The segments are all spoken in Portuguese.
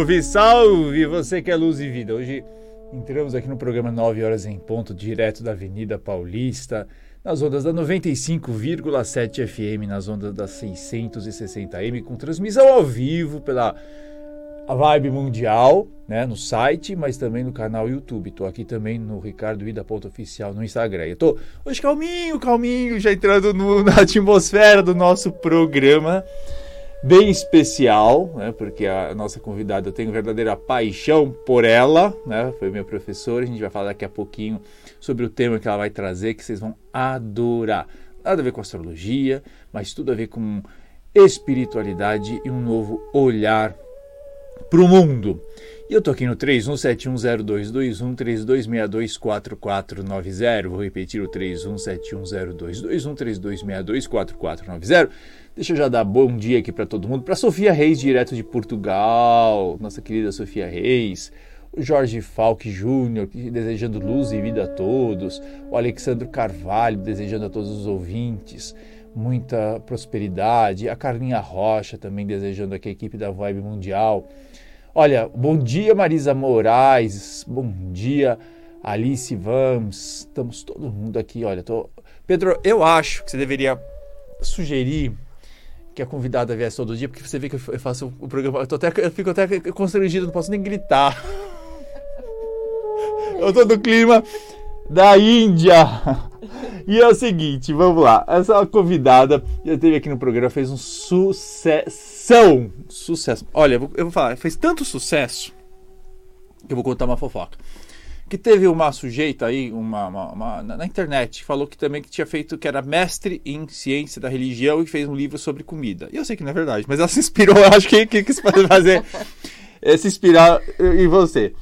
Salve, salve! Você que é luz e vida. Hoje entramos aqui no programa 9 horas em ponto, direto da Avenida Paulista, nas ondas da 95,7 FM, nas ondas da 660M, com transmissão ao vivo pela Vibe Mundial, né, no site, mas também no canal YouTube. Tô aqui também no Ricardo Ida Ponto Oficial no Instagram. Eu tô hoje calminho, calminho, já entrando no, na atmosfera do nosso programa bem especial, né, porque a nossa convidada eu tenho verdadeira paixão por ela, né, foi minha professora. A gente vai falar daqui a pouquinho sobre o tema que ela vai trazer, que vocês vão adorar. Nada a ver com astrologia, mas tudo a ver com espiritualidade e um novo olhar para o mundo. E eu tô aqui no 31710221 32624490. Vou repetir o 31710221 32624490. Deixa eu já dar bom dia aqui para todo mundo. Para Sofia Reis, direto de Portugal, nossa querida Sofia Reis. O Jorge Falck Júnior, desejando luz e vida a todos. O Alexandre Carvalho, desejando a todos os ouvintes muita prosperidade. A Carlinha Rocha também desejando aqui a equipe da Vibe Mundial. Olha, bom dia Marisa Moraes, bom dia Alice Vamos, estamos todo mundo aqui, olha, tô... Pedro, eu acho que você deveria sugerir que a convidada viesse todo dia, porque você vê que eu faço o programa, eu, até, eu fico até constrangido, não posso nem gritar. Eu tô no clima da Índia. E é o seguinte, vamos lá. Essa convidada já esteve aqui no programa, fez um sucessão. Sucesso. Olha, eu vou falar, fez tanto sucesso que eu vou contar uma fofoca. Que teve uma sujeita aí, uma, uma, uma, na internet, falou que também que tinha feito, que era mestre em ciência da religião e fez um livro sobre comida. E eu sei que não é verdade, mas ela se inspirou, eu acho que, que quis fazer, é se inspirar em você.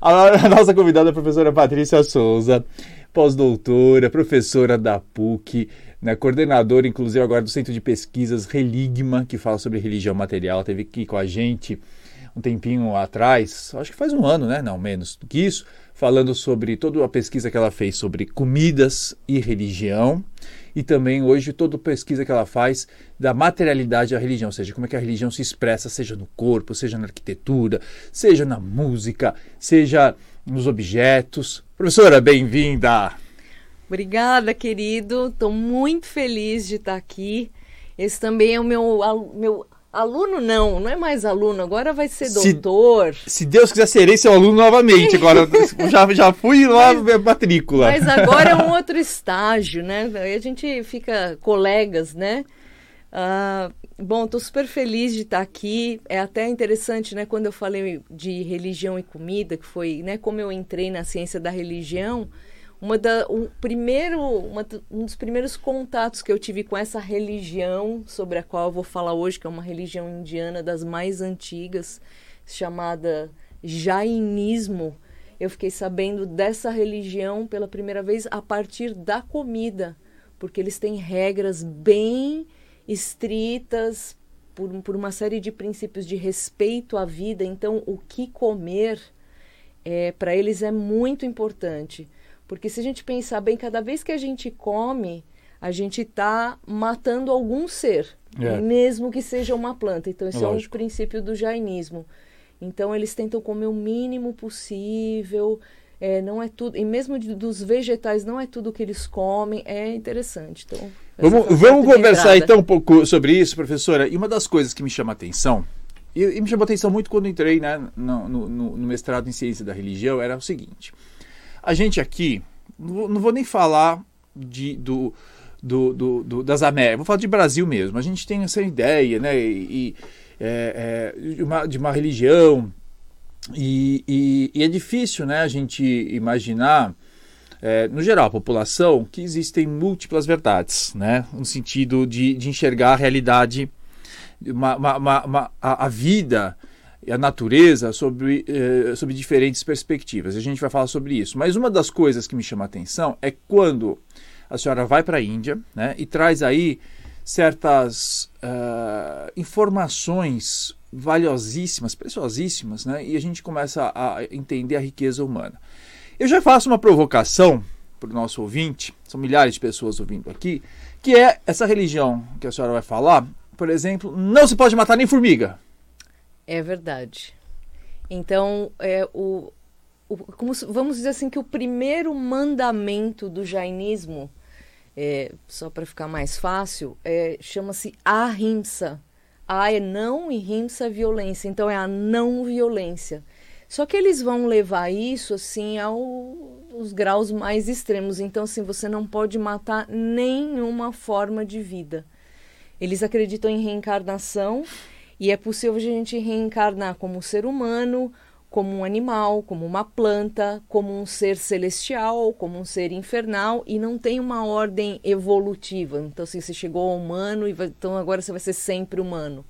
A, a nossa convidada é a professora Patrícia Souza pós-doutora, professora da PUC, né, coordenadora, inclusive, agora do Centro de Pesquisas Religma, que fala sobre religião material, teve aqui com a gente um tempinho atrás, acho que faz um ano, né? Não, menos do que isso, falando sobre toda a pesquisa que ela fez sobre comidas e religião e também hoje toda a pesquisa que ela faz da materialidade da religião, ou seja, como é que a religião se expressa, seja no corpo, seja na arquitetura, seja na música, seja nos objetos. Professora, bem-vinda! Obrigada, querido. Estou muito feliz de estar aqui. Esse também é o meu, meu aluno, não, não é mais aluno, agora vai ser doutor. Se, se Deus quiser, serei seu aluno novamente. Agora já, já fui lá mas, matrícula. Mas agora é um outro estágio, né? Aí a gente fica colegas, né? Uh, bom, estou super feliz de estar aqui. É até interessante, né? Quando eu falei de religião e comida, que foi, né? Como eu entrei na ciência da religião, uma da, um, primeiro, uma, um dos primeiros contatos que eu tive com essa religião sobre a qual eu vou falar hoje, que é uma religião indiana das mais antigas, chamada Jainismo. Eu fiquei sabendo dessa religião pela primeira vez a partir da comida, porque eles têm regras bem estritas por, por uma série de princípios de respeito à vida. Então, o que comer é, para eles é muito importante. Porque se a gente pensar bem, cada vez que a gente come, a gente está matando algum ser, é. mesmo que seja uma planta. Então, esse Lógico. é um princípio do jainismo. Então, eles tentam comer o mínimo possível, é, não é tudo, e mesmo de, dos vegetais, não é tudo que eles comem, é interessante. Então, vamos vamos conversar então um pouco sobre isso, professora. E uma das coisas que me chama a atenção, e, e me chamou a atenção muito quando entrei né, no, no, no, mestrado em ciência da religião, era o seguinte: a gente aqui, não vou nem falar de, do, do, do, do, das Américas, vou falar de Brasil mesmo. A gente tem essa ideia, né? E, é, é, de, uma, de uma religião e, e, e, é difícil né, a gente imaginar, é, no geral, a população, que existem múltiplas verdades, né, no sentido de, de enxergar a realidade, uma, uma, uma, a, a, vida a natureza sobre, eh, sobre diferentes perspectivas. A gente vai falar sobre isso. Mas uma das coisas que me chama a atenção é quando a senhora vai para a Índia né, e traz aí certas uh, informações valiosíssimas, preciosíssimas, né? E a gente começa a entender a riqueza humana. Eu já faço uma provocação para o nosso ouvinte, são milhares de pessoas ouvindo aqui, que é essa religião que a senhora vai falar, por exemplo, não se pode matar nem formiga. É verdade. Então, é, o, o, como, vamos dizer assim que o primeiro mandamento do jainismo, é, só para ficar mais fácil, é, chama-se ahimsa. A é não e rimsa é violência. Então, é a não violência. Só que eles vão levar isso assim aos graus mais extremos. Então, assim, você não pode matar nenhuma forma de vida. Eles acreditam em reencarnação e é possível a gente reencarnar como um ser humano, como um animal, como uma planta, como um ser celestial, como um ser infernal, e não tem uma ordem evolutiva. Então, assim, você chegou ao humano e vai, então agora você vai ser sempre humano.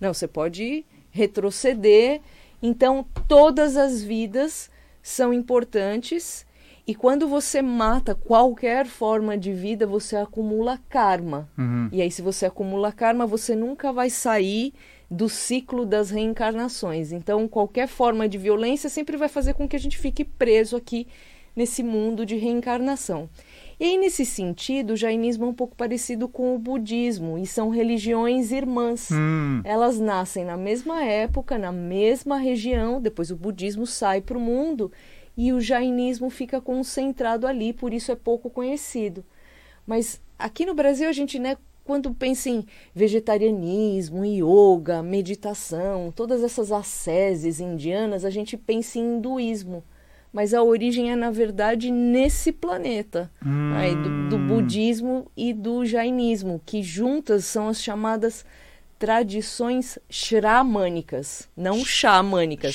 Não, você pode retroceder então, todas as vidas são importantes e quando você mata qualquer forma de vida, você acumula karma. Uhum. E aí, se você acumula karma, você nunca vai sair do ciclo das reencarnações. Então, qualquer forma de violência sempre vai fazer com que a gente fique preso aqui nesse mundo de reencarnação. E aí, nesse sentido, o jainismo é um pouco parecido com o budismo, e são religiões irmãs. Hum. Elas nascem na mesma época, na mesma região, depois o budismo sai para o mundo e o jainismo fica concentrado ali, por isso é pouco conhecido. Mas aqui no Brasil, a gente, né, quando pensa em vegetarianismo, yoga, meditação, todas essas asceses indianas, a gente pensa em hinduísmo mas a origem é, na verdade, nesse planeta hum. do, do, budismo e do jainismo, que juntas são as chamadas tradições shramânicas, não xamânicas.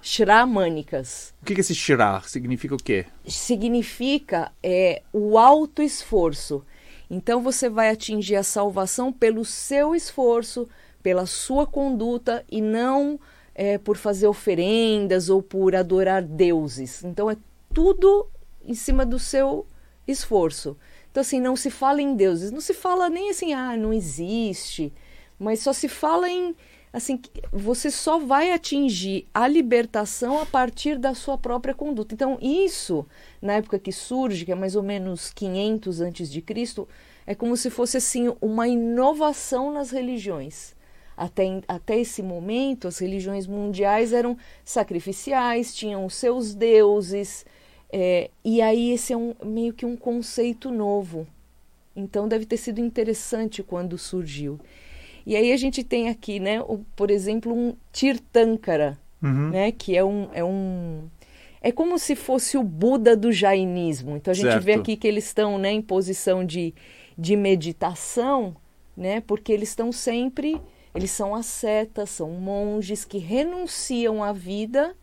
Shramânicas. O que é esse shira? Significa o quê? Significa é, o alto esforço. Então você vai atingir a salvação pelo seu esforço, pela sua conduta e não é, por fazer oferendas ou por adorar deuses. Então é tudo em cima do seu esforço. Então, assim, não se fala em deuses, não se fala nem assim, ah, não existe, mas só se fala em, assim, você só vai atingir a libertação a partir da sua própria conduta. Então, isso, na época que surge, que é mais ou menos 500 antes de Cristo, é como se fosse, assim, uma inovação nas religiões. Até, até esse momento, as religiões mundiais eram sacrificiais, tinham seus deuses, é, e aí esse é um, meio que um conceito novo. Então deve ter sido interessante quando surgiu. E aí a gente tem aqui, né, o, por exemplo, um Tirthankara, uhum. né, que é um, é um é como se fosse o Buda do jainismo. Então a gente certo. vê aqui que eles estão né, em posição de, de meditação, né, porque eles estão sempre eles são ascetas, são monges que renunciam à vida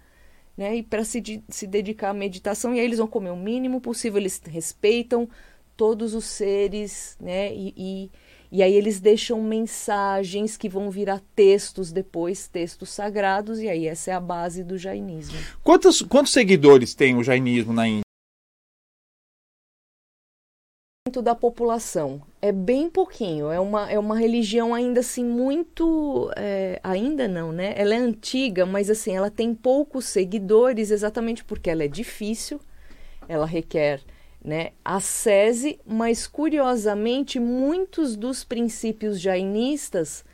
né, e para se, se dedicar à meditação. E aí eles vão comer o mínimo possível, eles respeitam todos os seres, né, e, e, e aí eles deixam mensagens que vão virar textos depois, textos sagrados, e aí essa é a base do jainismo. Quantos, quantos seguidores tem o jainismo na Índia? da população. É bem pouquinho. É uma, é uma religião ainda assim muito. É, ainda não, né? Ela é antiga, mas assim, ela tem poucos seguidores exatamente porque ela é difícil, ela requer né, ascese, mas curiosamente muitos dos princípios jainistas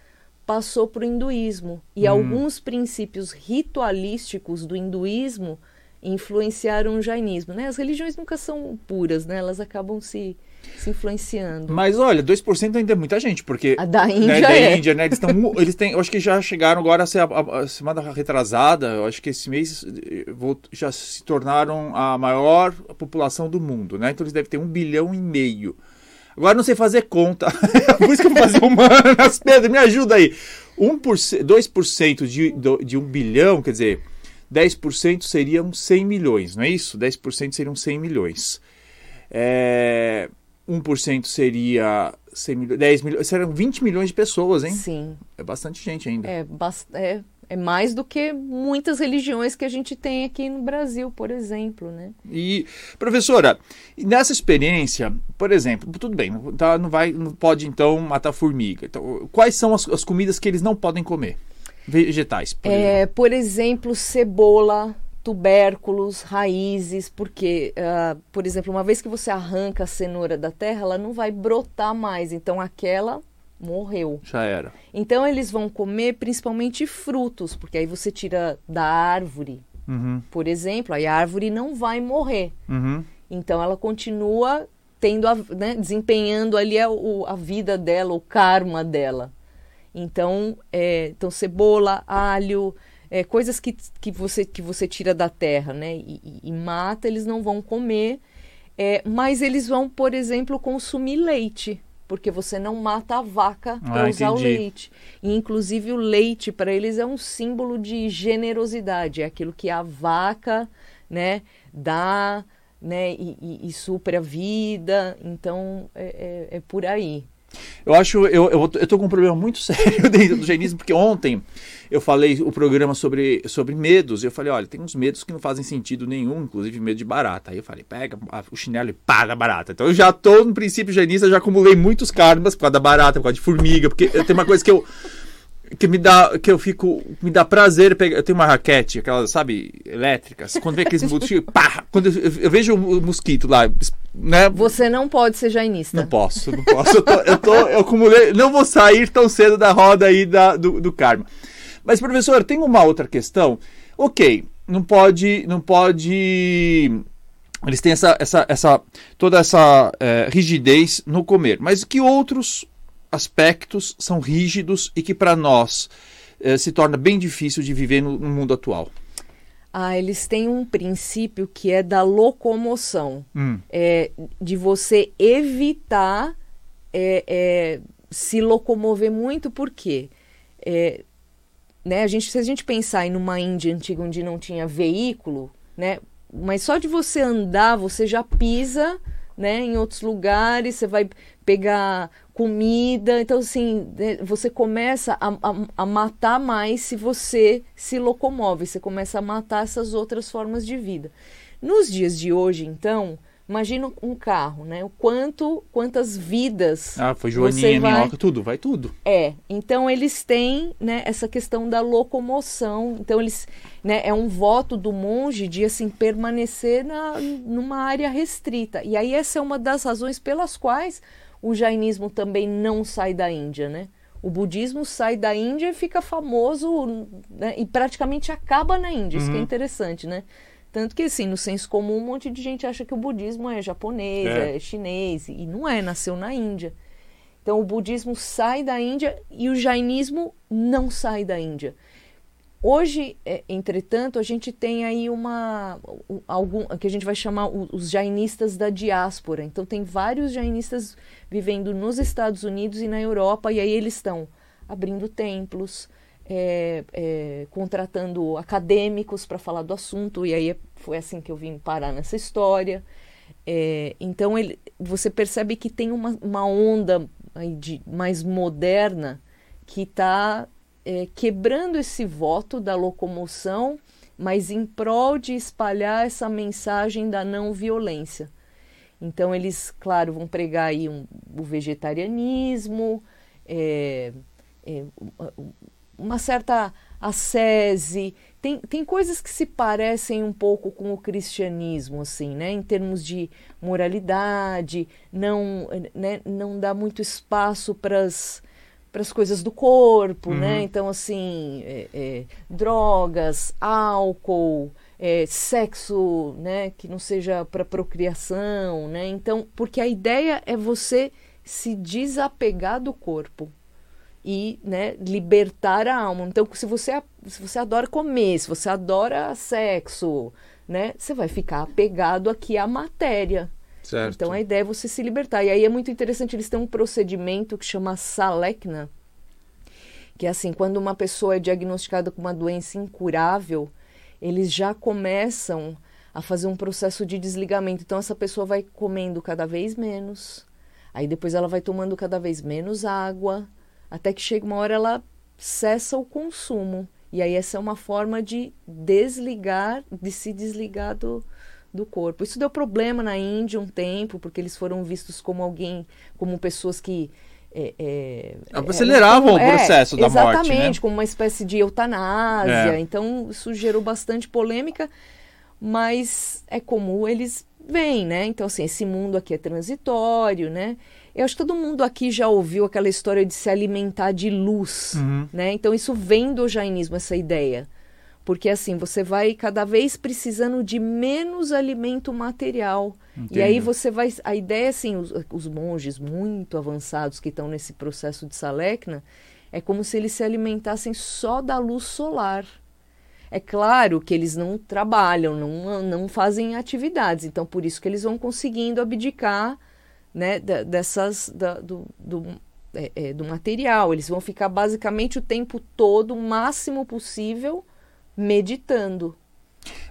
passou para o hinduísmo. E hum. alguns princípios ritualísticos do hinduísmo influenciaram o jainismo. Né? As religiões nunca são puras, né? elas acabam se se influenciando. Mas olha, 2% ainda é muita gente, porque. A da Índia. Né, da é. Índia, né? Eles, tão, eles têm. Eu acho que já chegaram agora a, ser a, a, a semana retrasada. Eu acho que esse mês eh, vou, já se tornaram a maior população do mundo, né? Então eles devem ter um bilhão e meio. Agora não sei fazer conta. Por isso que eu vou fazer humanas. Pedro, me ajuda aí. 1%, 2% de, de 1 bilhão, quer dizer, 10% seriam 100 milhões, não é isso? 10% seriam 100 milhões. É, 1% seria 100 milhões, 10 milhões, serão 20 milhões de pessoas, hein? Sim. É bastante gente ainda. É, é, é mais do que muitas religiões que a gente tem aqui no Brasil, por exemplo, né? E, professora, nessa experiência, por exemplo, tudo bem, tá, não, vai, não pode então matar formiga. Então, quais são as, as comidas que eles não podem comer? Vegetais, por é, exemplo. Por exemplo, cebola, tubérculos, raízes, porque, uh, por exemplo, uma vez que você arranca a cenoura da terra, ela não vai brotar mais. Então, aquela morreu. Já era. Então eles vão comer principalmente frutos, porque aí você tira da árvore, Uhum, por exemplo, aí a árvore não vai morrer. uhum. Então ela continua tendo a, né, desempenhando ali a, o- a vida dela, o karma dela. Então, é, então cebola, alho, é, coisas que, que, você, que você tira da terra, né? E, e- e mata, eles não vão comer. É, mas eles vão, por exemplo, consumir leite, porque você não mata a vaca para Ah, usar o entendi. leite. E, inclusive, o leite para eles é um símbolo de generosidade, é aquilo que a vaca, né, dá, né, e, e, e supre a vida. Então, é, é, é por aí. Eu acho, eu, eu, eu tô com um problema muito sério dentro do jainismo, porque ontem eu falei o programa sobre, sobre medos. Eu falei, olha, tem uns medos que não fazem sentido nenhum, inclusive medo de barata. Aí eu falei, pega o chinelo e pá da barata. Então eu já tô no princípio jainista, já acumulei muitos karmas por causa da barata, por causa de formiga, porque tem uma coisa que eu que me dá que eu fico me dá prazer pegar eu tenho uma raquete aquelas sabe elétricas quando vem aqueles mosquitos pá quando eu, eu vejo o mosquito lá né Você não pode ser jainista. não posso, não posso. Eu, tô, eu, tô, eu acumulei, não vou sair tão cedo da roda aí da, do, do karma. Mas, professor, tem uma outra questão. Ok, não pode, não pode. Eles têm essa, essa, essa toda essa eh, rigidez no comer. Mas que outros aspectos são rígidos e que para nós eh, se torna bem difícil de viver no, no mundo atual? Ah, eles têm um princípio que é da locomoção. Hum, é, de você evitar é, é, se locomover muito, por quê? É, né, a gente, se a gente pensar em numa Índia antiga onde não tinha veículo, né, mas só de você andar, você já pisa né, em outros lugares, você vai pegar comida, então assim, né, você começa a, a, a matar mais se você se locomove, você começa a matar essas outras formas de vida. Nos dias de hoje, então, imagina um carro, né? O quanto, quantas vidas Ah, foi Joaninha, vai- Minhoca, tudo, vai tudo. é, então eles têm né, essa questão da locomoção. Então eles, né, é um voto do monge de assim permanecer na, numa área restrita. E aí essa é uma das razões pelas quais o jainismo também não sai da Índia, né? O budismo sai da Índia e fica famoso né, e praticamente acaba na Índia. Isso que é interessante, né? Tanto que, assim, no senso comum, um monte de gente acha que o budismo é japonês, É. é chinês, e não é, nasceu na Índia. Então o budismo sai da Índia e o jainismo não sai da Índia. Hoje, é, entretanto, a gente tem aí uma um- algum que a gente vai chamar os jainistas da diáspora. Então tem vários jainistas vivendo nos Estados Unidos e na Europa e aí eles estão abrindo templos, é, é, contratando acadêmicos para falar do assunto e aí é- foi assim que eu vim parar nessa história. É, então ele, você percebe que tem uma, uma onda de, mais moderna que está quebrando esse voto da locomoção, mas em prol de espalhar essa mensagem da não violência. Então eles, claro, vão pregar aí um- o vegetarianismo, é, é, uma certa ascese. Tem, tem coisas que se parecem um pouco com o cristianismo, assim, né? Em termos de moralidade, não, né, não dá muito espaço para as coisas do corpo, né? Então, assim, é, é, drogas, álcool, é, sexo, né? Que não seja para procriação, né? Então, porque a ideia é você se desapegar do corpo e né, libertar a alma. Então, se você, se você adora comer, se você adora sexo, né, você vai ficar apegado aqui à matéria. Certo. Então, a ideia é você se libertar. E aí é muito interessante, eles têm um procedimento que chama Salekna, que é assim, quando uma pessoa é diagnosticada com uma doença incurável, eles já começam a fazer um processo de desligamento. Então, essa pessoa vai comendo cada vez menos, aí depois ela vai tomando cada vez menos água, até que chega uma hora ela cessa o consumo. E aí essa é uma forma de desligar, de se desligar do, do corpo. Isso deu problema na Índia um tempo, porque eles foram vistos como alguém, como pessoas que é, é, Aceleravam o processo da morte, né? Exatamente, como uma espécie de eutanásia. É. Então isso gerou bastante polêmica, mas é como eles veem, né? Então assim, esse mundo aqui é transitório, né? Eu acho que todo mundo aqui já ouviu aquela história de se alimentar de luz, Uhum. né? Então isso vem do jainismo, essa ideia. Porque assim, você vai cada vez precisando de menos alimento material. E aí você vai. A ideia, assim, os, os monges muito avançados que estão nesse processo de Salekna, é como se eles se alimentassem só da luz solar. É claro que eles não trabalham, não, não fazem atividades, então por isso que eles vão conseguindo abdicar né, dessas, da- do, do, é, é, do material. Eles vão ficar basicamente o tempo todo, o máximo possível, meditando.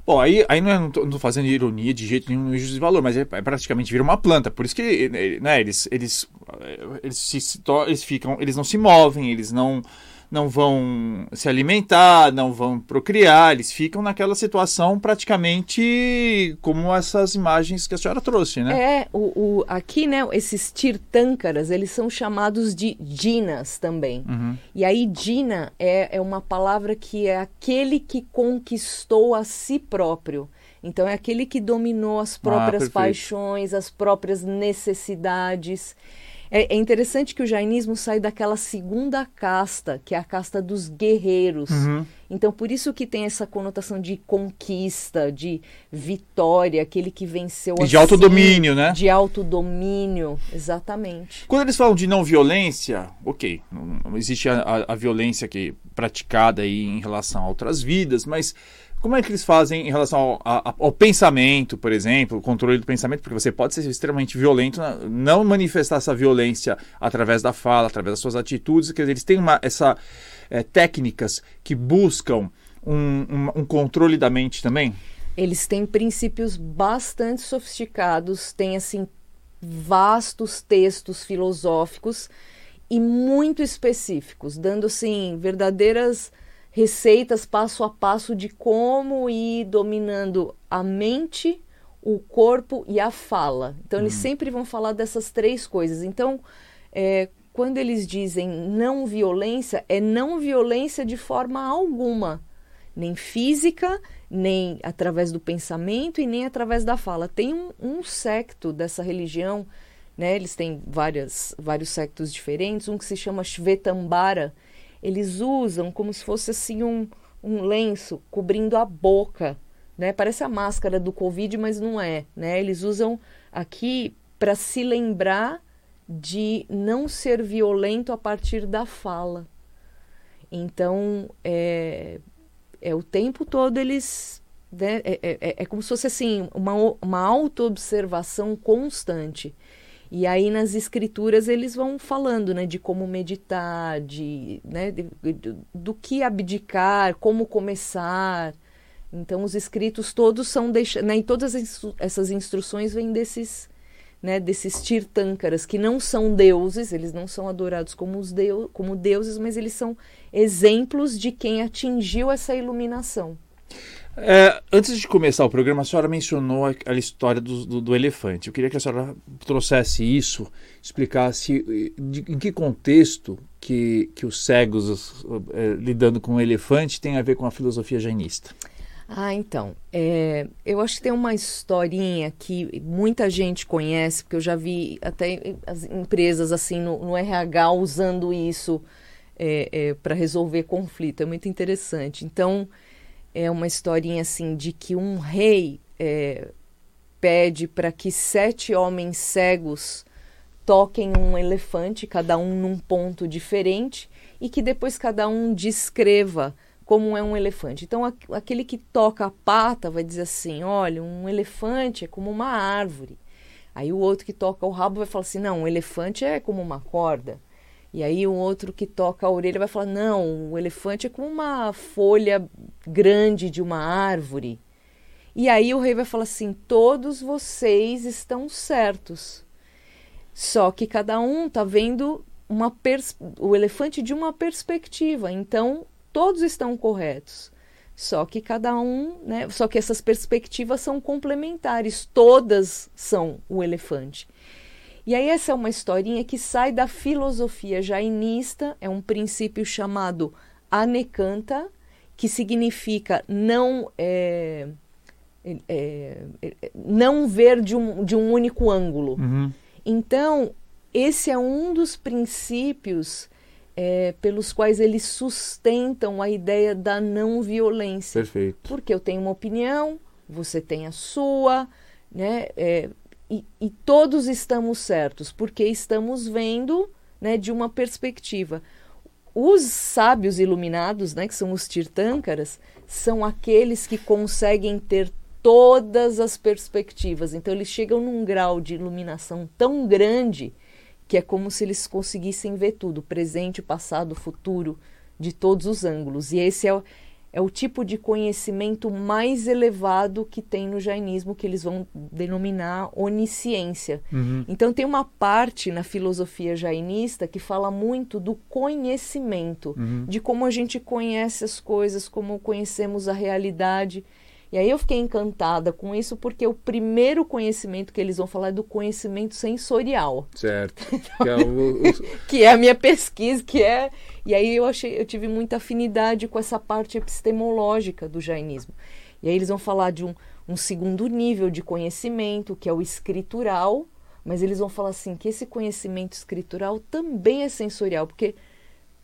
Bom, aí, aí não, é, não tô fazendo ironia de jeito nenhum no juízo de valor, mas é, é praticamente vira uma planta. Por isso que né, eles, eles, eh, eles, se, eles ficam, eles não se movem, eles não, não vão se alimentar, não vão procriar, eles ficam naquela situação praticamente como essas imagens que a senhora trouxe, né? É, o, o- aqui, né, esses tirtâncaras, eles são chamados de dinas também. Uhum. E aí, Dina é, é uma palavra que é aquele que conquistou a si próprio. Então, é aquele que dominou as próprias perfeito. paixões, as próprias necessidades. É, é interessante que o jainismo sai daquela segunda casta, que é a casta dos guerreiros. Uhum. Então, por isso que tem essa conotação de conquista, de vitória, aquele que venceu E de autodomínio, si, né? De autodomínio, exatamente. Quando eles falam de não violência, ok, existe a, a- a violência que praticada aí em relação a outras vidas, mas como é que eles fazem em relação ao, ao pensamento, por exemplo, o controle do pensamento? Porque você pode ser extremamente violento, não manifestar essa violência através da fala, através das suas atitudes, quer dizer, eles têm uma, essa eh, técnicas que buscam um, um- um controle da mente também? Eles têm princípios bastante sofisticados, têm assim vastos textos filosóficos e muito específicos, dando assim verdadeiras receitas passo a passo de como ir dominando a mente, o corpo e a fala. Então eles sempre vão falar dessas três coisas. Então, é, quando eles dizem não violência, é não violência de forma alguma nem física, nem através do pensamento e nem através da fala. Tem um, um secto dessa religião, né? Eles têm várias, vários sectos diferentes. Um que se chama Shvetambara. Eles usam como se fosse assim um, um lenço cobrindo a boca, né? Parece a máscara do Covid, mas não é, né? Eles usam aqui para se lembrar de não ser violento a partir da fala. Então, é, é o tempo todo eles. Né, é, é, é como se fosse assim, uma, uma auto-observação constante. E aí nas escrituras eles vão falando né, de como meditar, de, né, de- de- do que abdicar, como começar. Então os escritos todos são deixados. Né, e todas as instru- essas instruções vêm desses, né, desses tirtâncaras, que não são deuses, eles não são adorados como, os deu, como deuses, mas eles são exemplos de quem atingiu essa iluminação. É, antes de começar o programa, a senhora mencionou aquela história do, do- do elefante. Eu queria que a senhora trouxesse isso, explicasse de- em que contexto que, que os cegos os, eh, lidando com o elefante tem a ver com a filosofia jainista. Ah, então, é, eu acho que tem uma historinha que muita gente conhece, porque eu já vi até as empresas assim no, no RH usando isso para resolver conflito. É muito interessante. Então, é uma historinha assim de que um rei é, pede para que sete homens cegos toquem um elefante, cada um num ponto diferente, e que depois cada um descreva como é um elefante. Então, aqu- aquele que toca a pata vai dizer assim: olha, um elefante é como uma árvore. Aí o outro que toca o rabo vai falar assim: não, um elefante é como uma corda. E aí o outro que toca a orelha vai falar: não, o elefante é como uma folha grande de uma árvore. E aí o rei vai falar assim: todos vocês estão certos. Só que cada um está vendo uma o elefante de uma perspectiva. Então, todos estão corretos. Só que cada um, né? Só que essas perspectivas são complementares, todas são o elefante. E aí essa é uma historinha que sai da filosofia jainista, é um princípio chamado anekanta, que significa não é, é, é, não ver de um, de um único ângulo. Uhum. Então, esse é um dos princípios é, pelos quais eles sustentam a ideia da não violência. Perfeito. Porque eu tenho uma opinião, você tem a sua, né? É, e, e, todos estamos certos, porque estamos vendo né, de uma perspectiva. Os sábios iluminados, né, que são os tirtâncaras, são aqueles que conseguem ter todas as perspectivas. Então, eles chegam num grau de iluminação tão grande que é como se eles conseguissem ver tudo, presente, passado, futuro, de todos os ângulos. E esse é é o tipo de conhecimento mais elevado que tem no jainismo, que eles vão denominar onisciência. Uhum. Então, tem uma parte na filosofia jainista que fala muito do conhecimento, uhum. de como a gente conhece as coisas, como conhecemos a realidade. E aí eu fiquei encantada com isso porque o primeiro conhecimento que eles vão falar é do conhecimento sensorial. Certo. que, é o, que é a minha pesquisa, que é. E aí eu achei, eu tive muita afinidade com essa parte epistemológica do jainismo. E aí eles vão falar de um, um segundo nível de conhecimento, que é o escritural, mas eles vão falar assim que esse conhecimento escritural também é sensorial, porque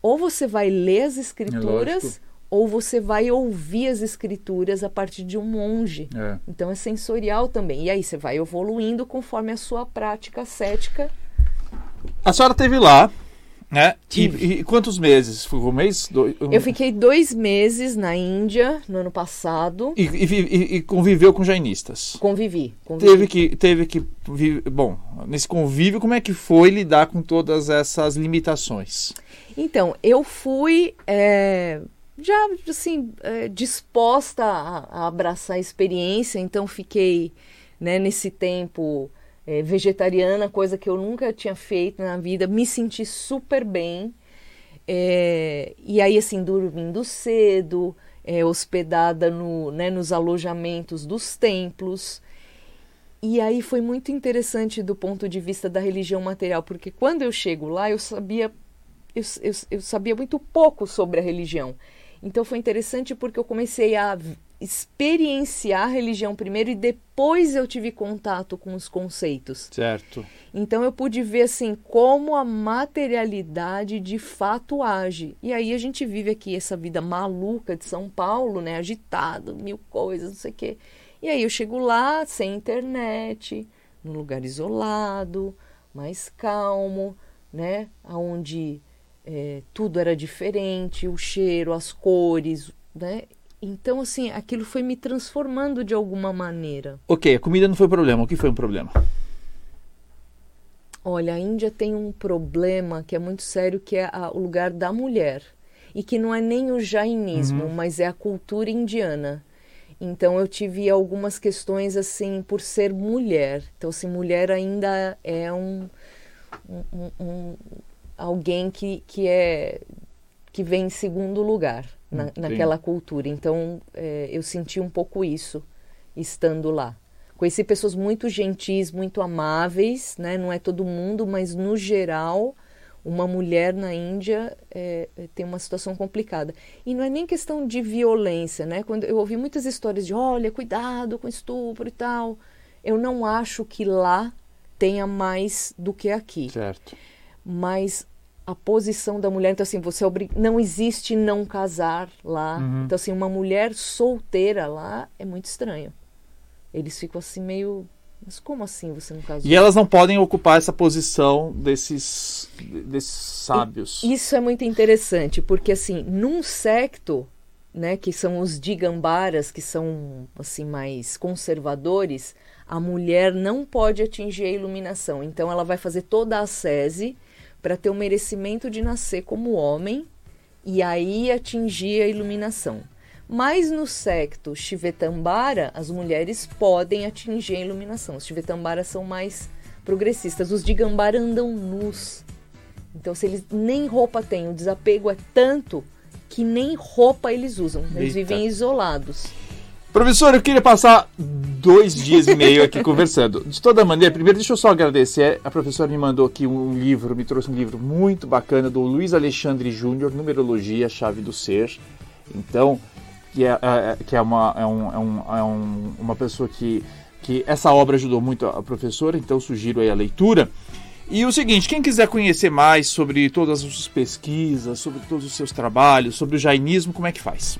ou você vai ler as escrituras é ou você vai ouvir as escrituras a partir de um monge. É. Então é sensorial também. E aí você vai evoluindo conforme a sua prática cética. A senhora teve lá, né? E, e, quantos meses? Foi um mês? Dois, um... Eu fiquei dois meses na Índia no ano passado. E, e, e conviveu com jainistas? Convivi, convivi. Teve que, teve que. Bom, nesse convívio, como é que foi lidar com todas essas limitações? Então, eu fui. É já assim é, disposta a, a, abraçar a experiência, então fiquei né, nesse tempo é, vegetariana, coisa que eu nunca tinha feito na vida, me senti super bem. É, e aí assim dormindo cedo, é, hospedada no, né, nos alojamentos dos templos. E aí foi muito interessante do ponto de vista da religião material, porque quando eu chego lá eu sabia eu, eu, eu sabia muito pouco sobre a religião. Então foi interessante porque eu comecei a experienciar a religião primeiro e depois eu tive contato com os conceitos. Certo. Então eu pude ver assim como a materialidade de fato age. E aí a gente vive aqui essa vida maluca de São Paulo, né, agitado, mil coisas, não sei o quê. E aí eu chego lá sem internet, num lugar isolado, mais calmo, né, aonde é, tudo era diferente, o cheiro, as cores, né? Então, assim, aquilo foi me transformando de alguma maneira. Ok, a comida não foi problema. O que foi um problema? Olha, a Índia tem um problema que é muito sério, que é a, o lugar da mulher. E que não é nem o jainismo, uhum. mas é a cultura indiana. Então eu tive algumas questões assim por ser mulher. Então, assim, mulher ainda é um, um, um, alguém que, que é que vem em segundo lugar na, naquela cultura. Então é, eu senti um pouco isso estando lá. Conheci pessoas muito gentis, muito amáveis, né? Não é todo mundo, mas no geral uma mulher na Índia é, é tem uma situação complicada. E não é nem questão de violência, né? Quando eu ouvi muitas histórias de, olha, cuidado com estupro e tal. Eu não acho que lá tenha mais do que aqui. Certo. Mas a posição da mulher. Então, assim, você obrig... não existe não casar lá. Uhum. Então, assim, uma mulher solteira lá é muito estranho. Eles ficam assim meio. Mas como assim você não casou? E elas não podem ocupar essa posição desses, desses sábios. E isso é muito interessante, porque assim, num secto, né, que são os digambaras, que são assim mais conservadores, a mulher não pode atingir a iluminação. Então ela vai fazer toda a sese para ter o merecimento de nascer como homem e aí atingir a iluminação. Mas no secto Shivetambara, as mulheres podem atingir a iluminação. Os Shivetambaras são mais progressistas. Os de Gambara andam nus. Então, se eles nem roupa têm, o desapego é tanto que nem roupa eles usam. Eles Eita. vivem isolados. Professor, eu queria passar dois dias e meio aqui conversando. De toda maneira, primeiro deixa eu só agradecer. A professora me mandou aqui um livro, me trouxe um livro muito bacana do Luiz Alexandre Júnior, Numerologia, Chave do Ser. Então, que é, é que é, uma, é, um, é, um, é um, uma pessoa que, que essa obra ajudou muito a professora, então sugiro aí a leitura. E o seguinte, quem quiser conhecer mais sobre todas as suas pesquisas, sobre todos os seus trabalhos, sobre o jainismo, como é que faz?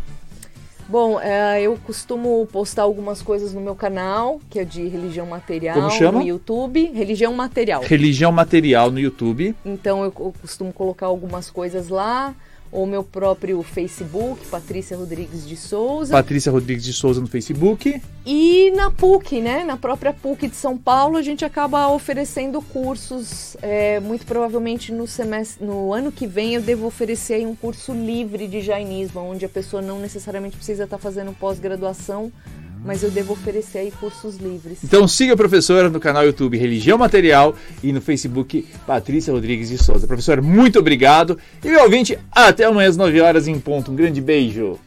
Bom, é, eu costumo postar algumas coisas no meu canal, que é de religião material Como chama? no YouTube. Religião material. Religião material no YouTube. Então eu, eu costumo colocar algumas coisas lá ou meu próprio Facebook, Patrícia Rodrigues de Souza. Patrícia Rodrigues de Souza no Facebook. E na PUC, né? Na própria PUC de São Paulo, a gente acaba oferecendo cursos. É, muito provavelmente no semestre, no ano que vem eu devo oferecer aí um curso livre de jainismo, onde a pessoa não necessariamente precisa estar fazendo pós-graduação mas eu devo oferecer aí cursos livres. Então siga a professora no canal YouTube Religião Material e no Facebook Patrícia Rodrigues de Souza. Professora, muito obrigado. E meu ouvinte, até amanhã às 9 horas em ponto. Um grande beijo.